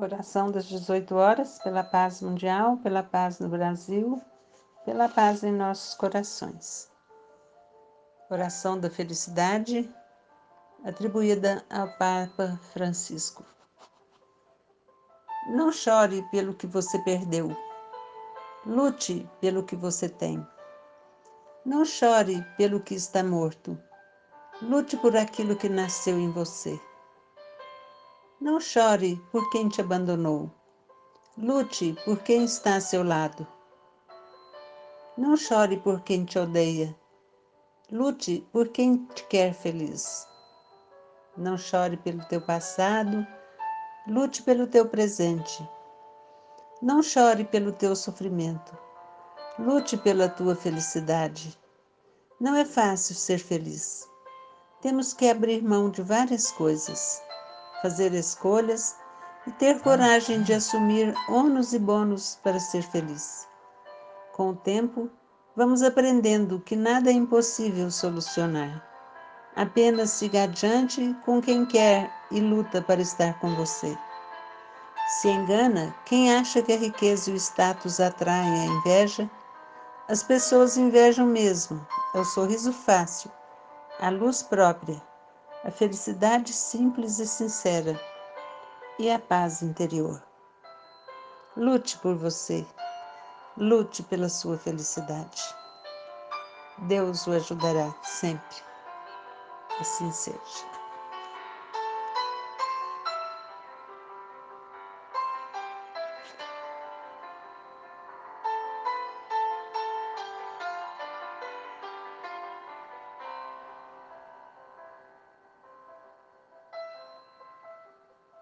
Oração das 18 horas pela paz mundial, pela paz no Brasil, pela paz em nossos corações. Oração da felicidade atribuída ao Papa Francisco. Não chore pelo que você perdeu. Lute pelo que você tem. Não chore pelo que está morto. Lute por aquilo que nasceu em você. Não chore por quem te abandonou. Lute por quem está a seu lado. Não chore por quem te odeia. Lute por quem te quer feliz. Não chore pelo teu passado. Lute pelo teu presente. Não chore pelo teu sofrimento. Lute pela tua felicidade. Não é fácil ser feliz. Temos que abrir mão de várias coisas fazer escolhas e ter coragem de assumir ônus e bônus para ser feliz. Com o tempo, vamos aprendendo que nada é impossível solucionar. Apenas siga adiante com quem quer e luta para estar com você. Se engana quem acha que a riqueza e o status atraem a inveja. As pessoas invejam mesmo, é o sorriso fácil, a luz própria, a felicidade simples e sincera e a paz interior. Lute por você, lute pela sua felicidade. Deus o ajudará sempre. Assim seja.